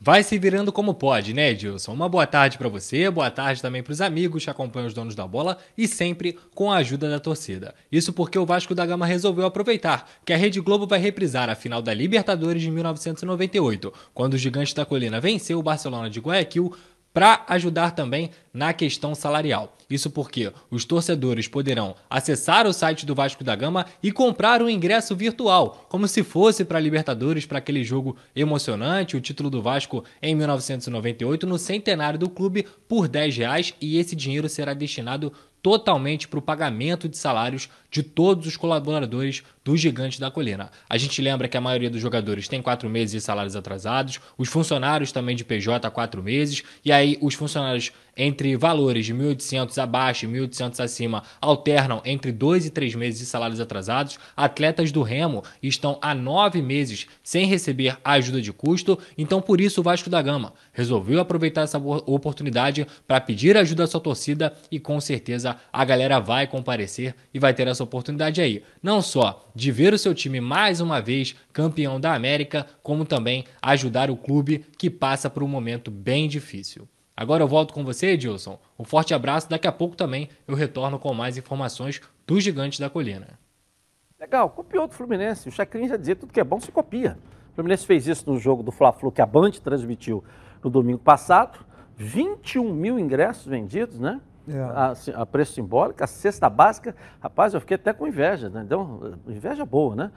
Vai se virando como pode, né, Edilson? Uma boa tarde para você, boa tarde também para os amigos que acompanham os donos da bola e sempre com a ajuda da torcida. Isso porque o Vasco da Gama resolveu aproveitar que a Rede Globo vai reprisar a final da Libertadores de 1998, quando o Gigante da Colina venceu o Barcelona de Guayaquil para ajudar também na questão salarial. Isso porque os torcedores poderão acessar o site do Vasco da Gama e comprar um ingresso virtual, como se fosse para a Libertadores, para aquele jogo emocionante, o título do Vasco em 1998, no centenário do clube, por 10 reais, e esse dinheiro será destinado totalmente para o pagamento de salários de todos os colaboradores do Gigante da Colina. A gente lembra que a maioria dos jogadores tem quatro meses de salários atrasados, os funcionários também de PJ quatro meses, e aí os funcionários entre valores de 1.800 abaixo e 1.800 acima alternam entre dois e três meses de salários atrasados. Atletas do Remo estão há nove meses sem receber ajuda de custo, então por isso o Vasco da Gama resolveu aproveitar essa oportunidade para pedir ajuda à sua torcida e com certeza a galera vai comparecer e vai ter essa oportunidade aí. Não só de ver o seu time mais uma vez campeão da América, como também ajudar o clube que passa por um momento bem difícil. Agora eu volto com você, Edilson. Um forte abraço. Daqui a pouco também eu retorno com mais informações do Gigante da Colina. Legal, copiou do Fluminense. O Chacrinha já dizia tudo que é bom se copia. O Fluminense fez isso no jogo do Fla-Flu que a Band transmitiu no domingo passado. 21 mil ingressos vendidos, né? É. A, a, preço simbólico, a cesta básica, rapaz, eu fiquei até com inveja, né? Deu inveja boa, né?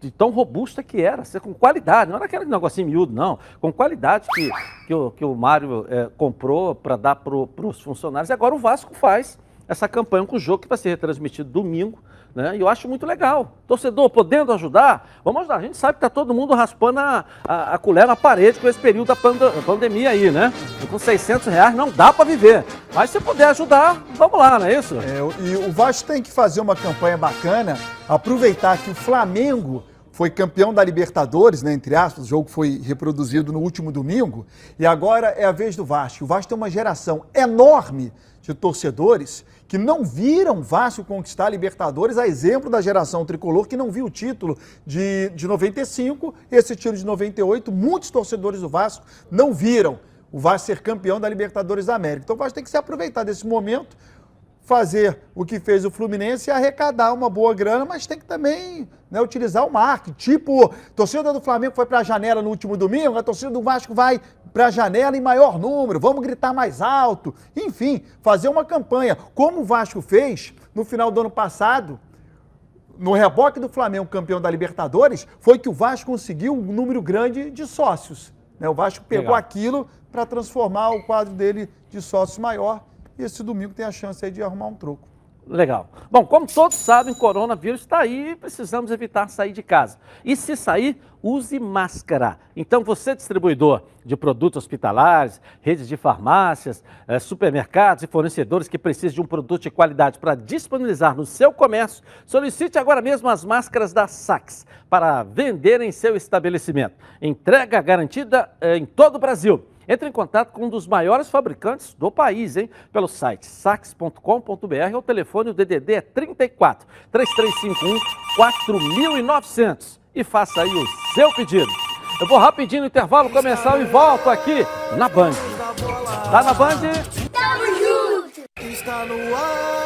De tão robusta que era, com qualidade, não era aquele negocinho miúdo, não, com qualidade que, que, o, que o Mário é, comprou para dar para os funcionários. E agora o Vasco faz essa campanha com o jogo que vai ser retransmitido domingo né? E eu acho muito legal. Torcedor, podendo ajudar, vamos ajudar. A gente sabe que está todo mundo raspando a, a, a, colher na parede com esse período da pand pandemia aí, né? E com 600 reais não dá para viver. Mas se puder ajudar, vamos lá, não é isso? É, e o Vasco tem que fazer uma campanha bacana, aproveitar que o Flamengo foi campeão da Libertadores, né, entre aspas, o jogo foi reproduzido no último domingo, e agora é a vez do Vasco. O Vasco tem uma geração enorme de torcedores que não viram Vasco conquistar a Libertadores, a exemplo da geração tricolor que não viu o título de, de 95, esse título de 98. Muitos torcedores do Vasco não viram o Vasco ser campeão da Libertadores da América. Então o Vasco tem que se aproveitar desse momento fazer o que fez o Fluminense e arrecadar uma boa grana, mas tem que também né, utilizar o marketing. Tipo, a torcida do Flamengo foi para a janela no último domingo, a torcida do Vasco vai para a janela em maior número, vamos gritar mais alto. Enfim, fazer uma campanha, como o Vasco fez no final do ano passado, no reboque do Flamengo campeão da Libertadores, foi que o Vasco conseguiu um número grande de sócios. Né? O Vasco pegou Legal. aquilo para transformar o quadro dele de sócios maior e esse domingo tem a chance aí de arrumar um troco. Legal. Bom, como todos sabem, coronavírus está aí e precisamos evitar sair de casa. E se sair, use máscara. Então, você, distribuidor de produtos hospitalares, redes de farmácias, eh, supermercados e fornecedores que precisam de um produto de qualidade para disponibilizar no seu comércio, solicite agora mesmo as máscaras da Sax para vender em seu estabelecimento. Entrega garantida eh, em todo o Brasil. Entre em contato com um dos maiores fabricantes do país, hein? Pelo site sax.com.br ou telefone o DDD é 34 3351 4900 e faça aí o seu pedido. Eu vou rapidinho no intervalo começar e volto aqui na Band. Tá na Band? Tamo junto! Está no ar,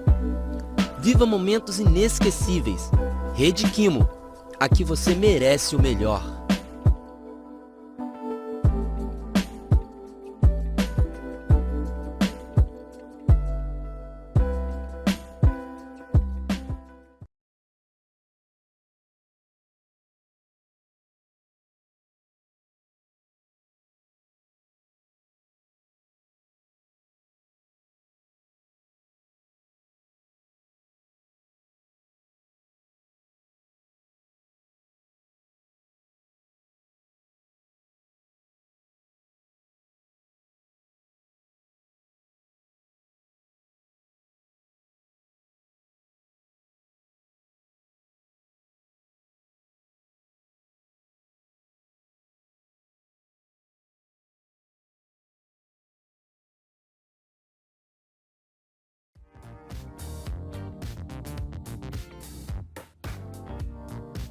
Viva momentos inesquecíveis. Rede Kimo. Aqui você merece o melhor.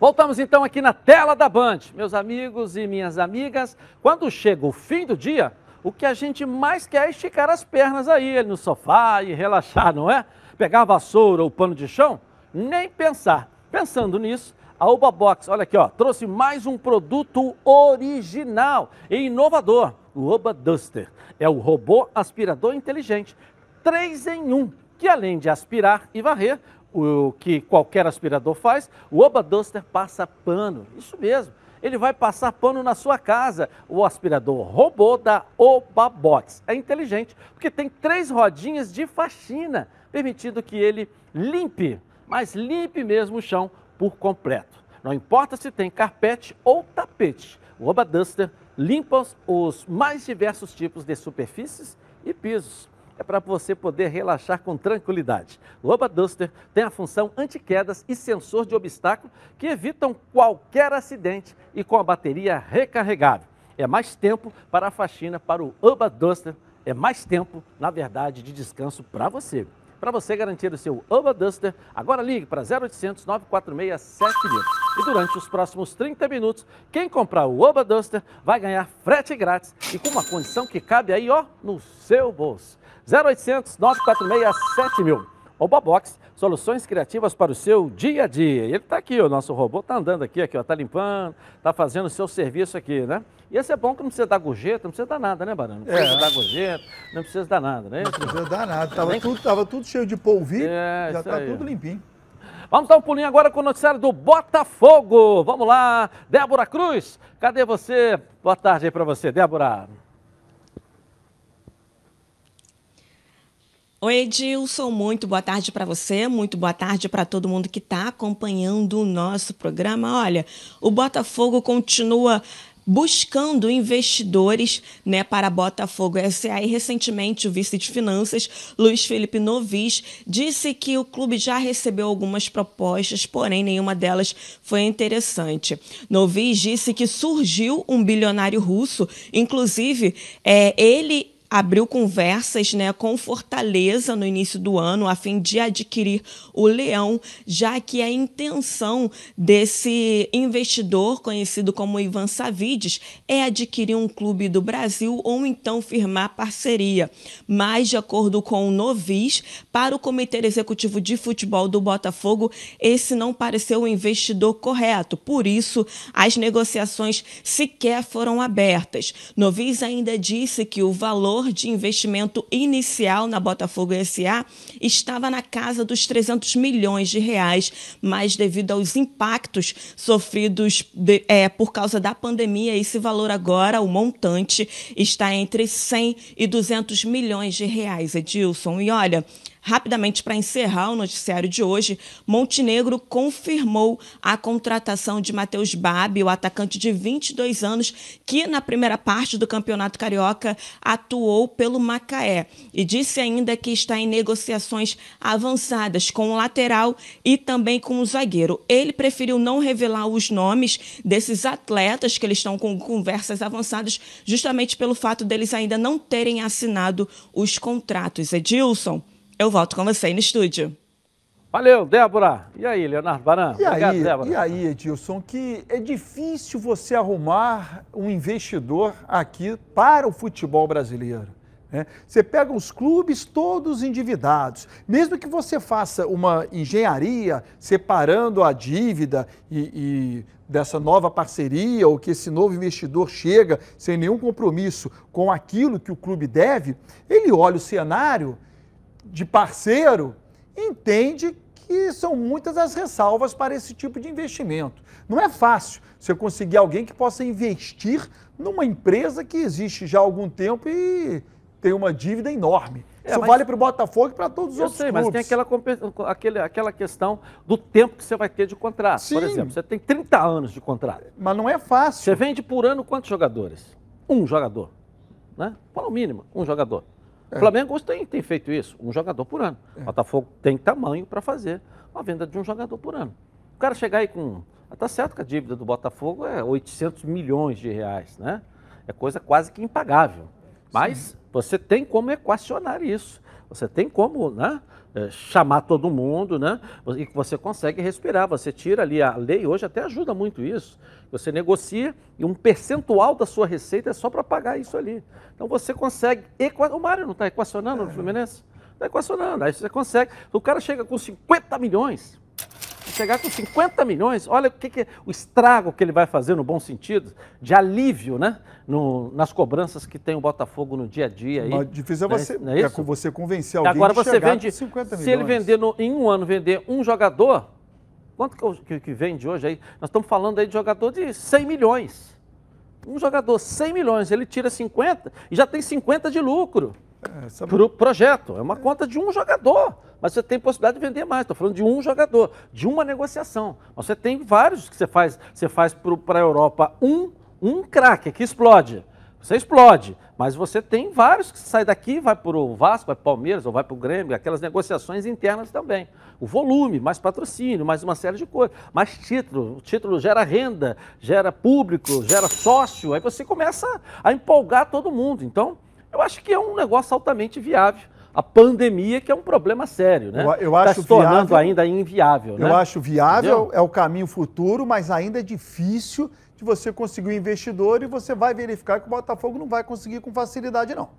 Voltamos então aqui na tela da Band. Meus amigos e minhas amigas, quando chega o fim do dia, o que a gente mais quer é esticar as pernas aí no sofá e relaxar, não é? Pegar a vassoura ou pano de chão? Nem pensar. Pensando nisso, a Uba Box, olha aqui, ó, trouxe mais um produto original e inovador, o Uba Duster. É o robô aspirador inteligente, 3 em 1, que além de aspirar e varrer, o que qualquer aspirador faz, o Oba Duster passa pano. Isso mesmo. Ele vai passar pano na sua casa. O aspirador robô da Oba Box. É inteligente, porque tem três rodinhas de faxina, permitindo que ele limpe, mas limpe mesmo o chão por completo. Não importa se tem carpete ou tapete. O Oba Duster limpa os mais diversos tipos de superfícies e pisos é para você poder relaxar com tranquilidade. O Oba Duster tem a função anti-quedas e sensor de obstáculo que evitam qualquer acidente e com a bateria recarregável. É mais tempo para a faxina para o Oba Duster, é mais tempo, na verdade, de descanso para você. Para você garantir o seu Oba Duster, agora ligue para 0800 946 7000. E durante os próximos 30 minutos, quem comprar o Oba Duster vai ganhar frete grátis e com uma condição que cabe aí, ó, no seu bolso. 0800 946 7000. Obabox, soluções criativas para o seu dia a dia. Ele está aqui, o nosso robô está andando aqui, aqui, está limpando, está fazendo o seu serviço aqui, né? E esse é bom que não precisa dar gorjeta, não precisa dar nada, né, Barão? Não precisa é. dar gorjeta, não precisa dar nada, né? Não precisa dar nada, estava Nem... tudo, tava tudo cheio de polvilho, é, já está tudo limpinho. Vamos dar um pulinho agora com o noticiário do Botafogo. Vamos lá, Débora Cruz, cadê você? Boa tarde aí para você, Débora. Oi, Edilson, muito boa tarde para você, muito boa tarde para todo mundo que está acompanhando o nosso programa. Olha, o Botafogo continua buscando investidores né, para Botafogo SA. E recentemente, o vice de finanças, Luiz Felipe Novis, disse que o clube já recebeu algumas propostas, porém nenhuma delas foi interessante. Novis disse que surgiu um bilionário russo, inclusive é, ele abriu conversas né, com Fortaleza no início do ano, a fim de adquirir o Leão, já que a intenção desse investidor, conhecido como Ivan Savides, é adquirir um clube do Brasil ou então firmar parceria. Mas, de acordo com o Novis, para o Comitê Executivo de Futebol do Botafogo, esse não pareceu o investidor correto. Por isso, as negociações sequer foram abertas. Novis ainda disse que o valor valor de investimento inicial na Botafogo SA estava na casa dos 300 milhões de reais, mas devido aos impactos sofridos de, é, por causa da pandemia, esse valor agora, o montante, está entre 100 e 200 milhões de reais, Edilson. E olha, Rapidamente, para encerrar o noticiário de hoje, Montenegro confirmou a contratação de Matheus Babi, o atacante de 22 anos, que na primeira parte do Campeonato Carioca atuou pelo Macaé. E disse ainda que está em negociações avançadas com o lateral e também com o zagueiro. Ele preferiu não revelar os nomes desses atletas que eles estão com conversas avançadas, justamente pelo fato deles ainda não terem assinado os contratos. Edilson eu volto com você aí no estúdio. Valeu, Débora. E aí, Leonardo Baran? E Obrigado, aí, Débora. E aí, Edilson, que é difícil você arrumar um investidor aqui para o futebol brasileiro. Né? Você pega os clubes todos endividados. Mesmo que você faça uma engenharia separando a dívida e, e dessa nova parceria, ou que esse novo investidor chega sem nenhum compromisso com aquilo que o clube deve, ele olha o cenário de parceiro entende que são muitas as ressalvas para esse tipo de investimento. Não é fácil você conseguir alguém que possa investir numa empresa que existe já há algum tempo e tem uma dívida enorme. É, Isso mas... vale para o Botafogo e para todos os eu outros sei, clubes. mas tem aquela, aquele, aquela questão do tempo que você vai ter de contrato. Sim. Por exemplo, você tem 30 anos de contrato. Mas não é fácil. Você vende por ano quantos jogadores? Um jogador. Né? Pelo mínimo, um jogador. É. O Flamengo tem, tem feito isso, um jogador por ano. É. O Botafogo tem tamanho para fazer uma venda de um jogador por ano. O cara chegar aí com. Está certo que a dívida do Botafogo é 800 milhões de reais, né? É coisa quase que impagável. Mas Sim. você tem como equacionar isso. Você tem como né, é, chamar todo mundo, né? E você consegue respirar. Você tira ali, a lei hoje até ajuda muito isso. Você negocia e um percentual da sua receita é só para pagar isso ali. Então você consegue. O Mário não está equacionando no Fluminense? Está equacionando. Aí você consegue. O cara chega com 50 milhões chegar com 50 milhões, olha o que, que o estrago que ele vai fazer no bom sentido, de alívio, né? No, nas cobranças que tem o Botafogo no dia a dia. Aí, Mas difícil é você, é, é você convencer alguém Agora você vende, 50 milhões. Se ele vender no, em um ano, vender um jogador, quanto que, que, vende hoje aí? Nós estamos falando aí de jogador de 100 milhões. Um jogador, 100 milhões, ele tira 50 e já tem 50 de lucro é, para o projeto. É uma conta de um jogador. Mas você tem possibilidade de vender mais. Estou falando de um jogador, de uma negociação. Você tem vários que você faz. Você faz para a Europa um, um craque que explode. Você explode, mas você tem vários que sai daqui, vai para o Vasco, vai para o Palmeiras, ou vai para o Grêmio, aquelas negociações internas também. O volume, mais patrocínio, mais uma série de coisas, mais título. O título gera renda, gera público, gera sócio, aí você começa a empolgar todo mundo. Então, eu acho que é um negócio altamente viável. A pandemia, que é um problema sério, né? Eu, eu acho tá se tornando viável, ainda inviável. Eu né? acho viável, Entendeu? é o caminho futuro, mas ainda é difícil de você conseguir um investidor e você vai verificar que o Botafogo não vai conseguir com facilidade, não.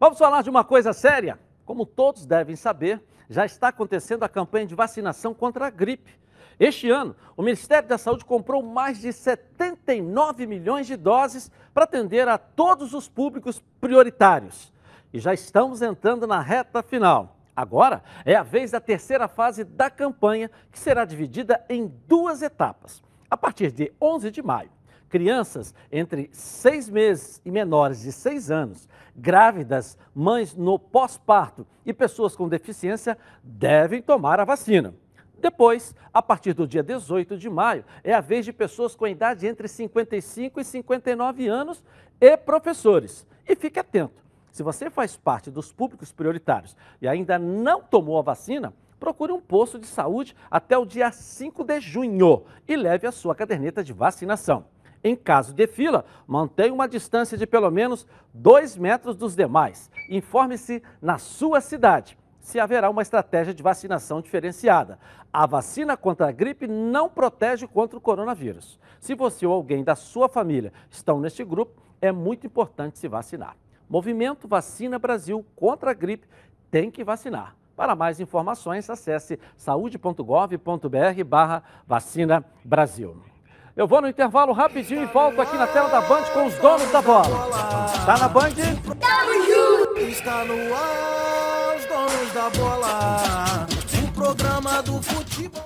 Vamos falar de uma coisa séria. Como todos devem saber, já está acontecendo a campanha de vacinação contra a gripe. Este ano, o Ministério da Saúde comprou mais de 79 milhões de doses para atender a todos os públicos prioritários. E já estamos entrando na reta final. Agora é a vez da terceira fase da campanha, que será dividida em duas etapas. A partir de 11 de maio, crianças entre seis meses e menores de seis anos, grávidas, mães no pós-parto e pessoas com deficiência devem tomar a vacina. Depois, a partir do dia 18 de maio, é a vez de pessoas com idade entre 55 e 59 anos e professores. E fique atento, se você faz parte dos públicos prioritários e ainda não tomou a vacina, procure um posto de saúde até o dia 5 de junho e leve a sua caderneta de vacinação. Em caso de fila, mantenha uma distância de pelo menos 2 metros dos demais. Informe-se na sua cidade se haverá uma estratégia de vacinação diferenciada. A vacina contra a gripe não protege contra o coronavírus. Se você ou alguém da sua família estão neste grupo, é muito importante se vacinar. Movimento Vacina Brasil contra a gripe tem que vacinar. Para mais informações, acesse saúde.gov.br barra vacina Brasil. Eu vou no intervalo rapidinho e volto aqui na tela da Band com os donos da bola. Tá na Band? Está no ar donos da bola. O programa do futebol.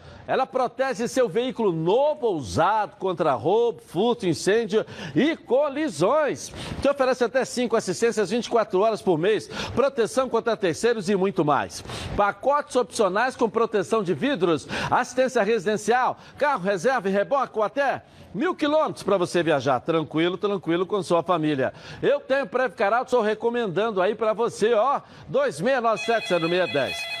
Ela protege seu veículo novo ou usado contra roubo, furto, incêndio e colisões. Te oferece até 5 assistências 24 horas por mês, proteção contra terceiros e muito mais. Pacotes opcionais com proteção de vidros, assistência residencial, carro reserva e reboque ou até mil quilômetros para você viajar tranquilo, tranquilo com sua família. Eu tenho Previcar estou recomendando aí para você, ó, 2697-0610.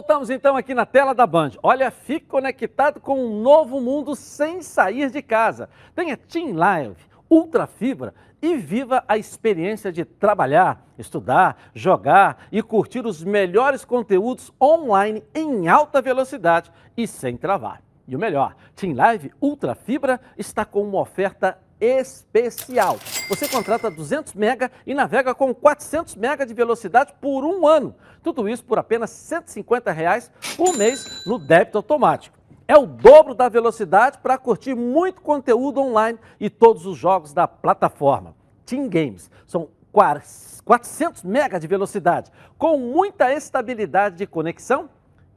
Voltamos então aqui na tela da Band. Olha, fique conectado com um novo mundo sem sair de casa. Tenha Team Live, Ultra Fibra e viva a experiência de trabalhar, estudar, jogar e curtir os melhores conteúdos online em alta velocidade e sem travar. E o melhor, Team Live Ultra Fibra está com uma oferta especial. Você contrata 200 mega e navega com 400 mega de velocidade por um ano. Tudo isso por apenas 150 reais por mês no débito automático. É o dobro da velocidade para curtir muito conteúdo online e todos os jogos da plataforma. Team Games são 400 mega de velocidade, com muita estabilidade de conexão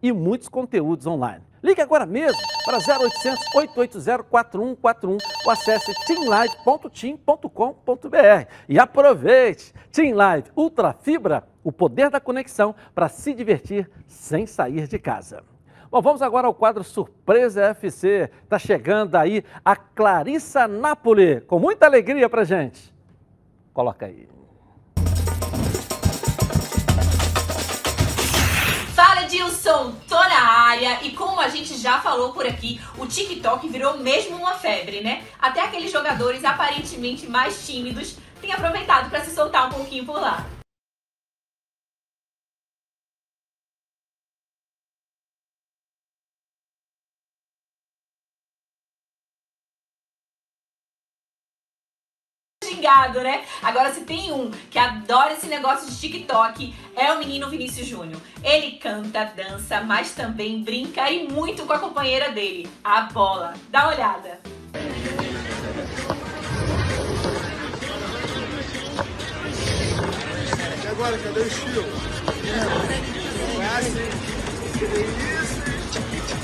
e muitos conteúdos online. Ligue agora mesmo para 0800 880 4141 ou acesse teamlive.team.com.br e aproveite Team Live Ultra Fibra, o poder da conexão para se divertir sem sair de casa. Bom, vamos agora ao quadro Surpresa FC. Está chegando aí a Clarissa Napoli, com muita alegria para gente. Coloca aí. Edilson, tô na área e como a gente já falou por aqui, o TikTok virou mesmo uma febre, né? Até aqueles jogadores aparentemente mais tímidos têm aproveitado para se soltar um pouquinho por lá. Xingado, né? Agora, se tem um que adora esse negócio de TikTok, é o menino Vinícius Júnior. Ele canta, dança, mas também brinca e muito com a companheira dele, a bola. Dá uma olhada. E agora, cadê o estilo? Vai assim.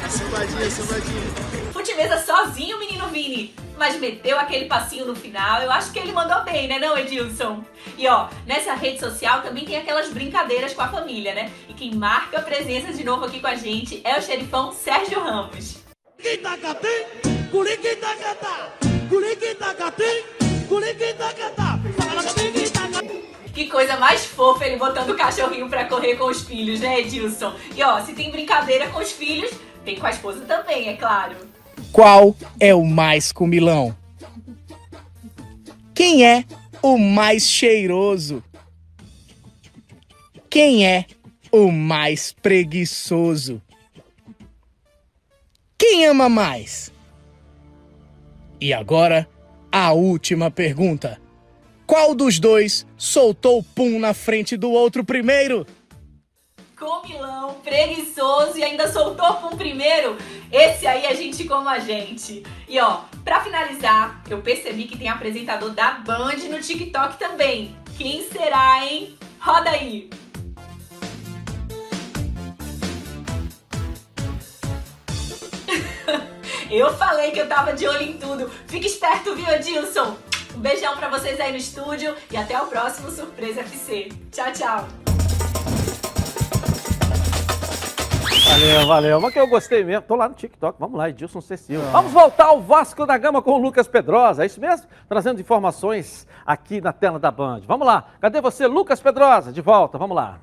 Sambadinha, sambadinha. Futimesa sozinho, menino Vini. Mas meteu aquele passinho no final, eu acho que ele mandou bem, né não, Edilson? E ó, nessa rede social também tem aquelas brincadeiras com a família, né? E quem marca a presença de novo aqui com a gente é o xerifão Sérgio Ramos. Que coisa mais fofa ele botando o cachorrinho pra correr com os filhos, né, Edilson? E ó, se tem brincadeira com os filhos, tem com a esposa também, é claro. Qual é o mais comilão? Quem é o mais cheiroso? Quem é o mais preguiçoso? Quem ama mais? E agora, a última pergunta. Qual dos dois soltou o pum na frente do outro primeiro? Comilão, preguiçoso e ainda soltou com o primeiro, esse aí é gente como a gente. E ó, pra finalizar, eu percebi que tem apresentador da Band no TikTok também. Quem será, hein? Roda aí! eu falei que eu tava de olho em tudo. Fique esperto, viu, Edilson? Um beijão pra vocês aí no estúdio e até o próximo Surpresa FC. Tchau, tchau! Valeu, valeu. Mas que eu gostei mesmo. Tô lá no TikTok. Vamos lá, Edilson Cecílio. Ah. Vamos voltar ao Vasco da Gama com o Lucas Pedrosa. É isso mesmo? Trazendo informações aqui na tela da Band. Vamos lá. Cadê você, Lucas Pedrosa? De volta. Vamos lá.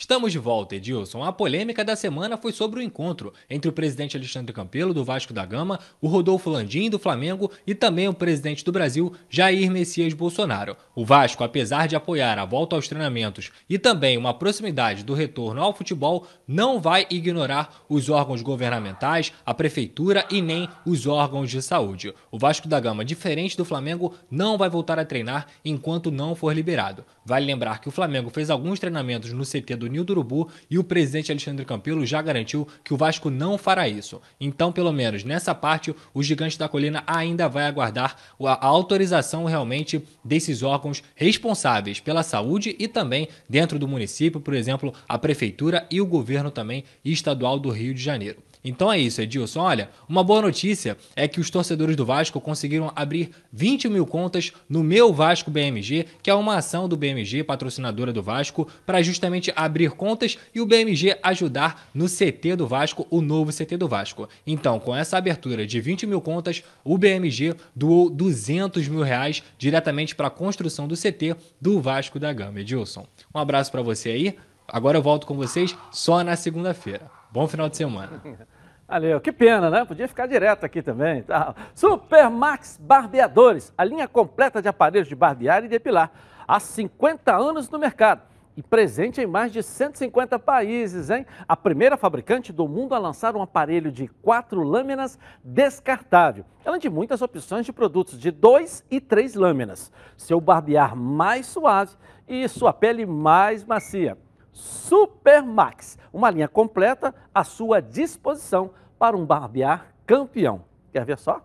Estamos de volta, Edilson. A polêmica da semana foi sobre o encontro entre o presidente Alexandre Campelo, do Vasco da Gama, o Rodolfo Landim, do Flamengo, e também o presidente do Brasil, Jair Messias Bolsonaro. O Vasco, apesar de apoiar a volta aos treinamentos e também uma proximidade do retorno ao futebol, não vai ignorar os órgãos governamentais, a prefeitura e nem os órgãos de saúde. O Vasco da Gama, diferente do Flamengo, não vai voltar a treinar enquanto não for liberado. Vale lembrar que o Flamengo fez alguns treinamentos no CT do do Nildo Urubu e o presidente Alexandre Campelo já garantiu que o Vasco não fará isso. Então, pelo menos nessa parte, o Gigante da Colina ainda vai aguardar a autorização realmente desses órgãos responsáveis pela saúde e também dentro do município, por exemplo, a prefeitura e o governo também estadual do Rio de Janeiro. Então é isso, Edilson. Olha, uma boa notícia é que os torcedores do Vasco conseguiram abrir 20 mil contas no Meu Vasco BMG, que é uma ação do BMG, patrocinadora do Vasco, para justamente abrir contas e o BMG ajudar no CT do Vasco, o novo CT do Vasco. Então, com essa abertura de 20 mil contas, o BMG doou 200 mil reais diretamente para a construção do CT do Vasco da Gama. Edilson, um abraço para você aí. Agora eu volto com vocês só na segunda-feira. Bom final de semana. Valeu, que pena, né? Podia ficar direto aqui também. Tá? Supermax Barbeadores, a linha completa de aparelhos de barbear e depilar. Há 50 anos no mercado e presente em mais de 150 países, hein? A primeira fabricante do mundo a lançar um aparelho de quatro lâminas descartável, além de muitas opções de produtos de dois e três lâminas. Seu barbear mais suave e sua pele mais macia. Supermax, uma linha completa à sua disposição para um barbear campeão. Quer ver só?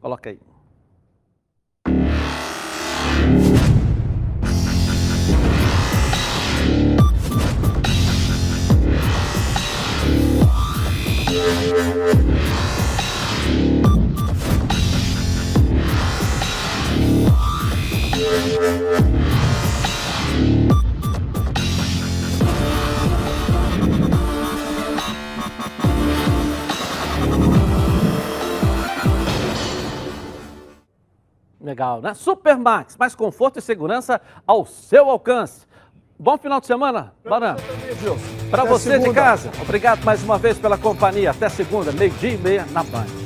Coloca aí. Legal, né? Supermax, mais conforto e segurança ao seu alcance. Bom final de semana, Baran. Para você segunda. de casa, obrigado mais uma vez pela companhia. Até segunda, meio-dia e meia na Band.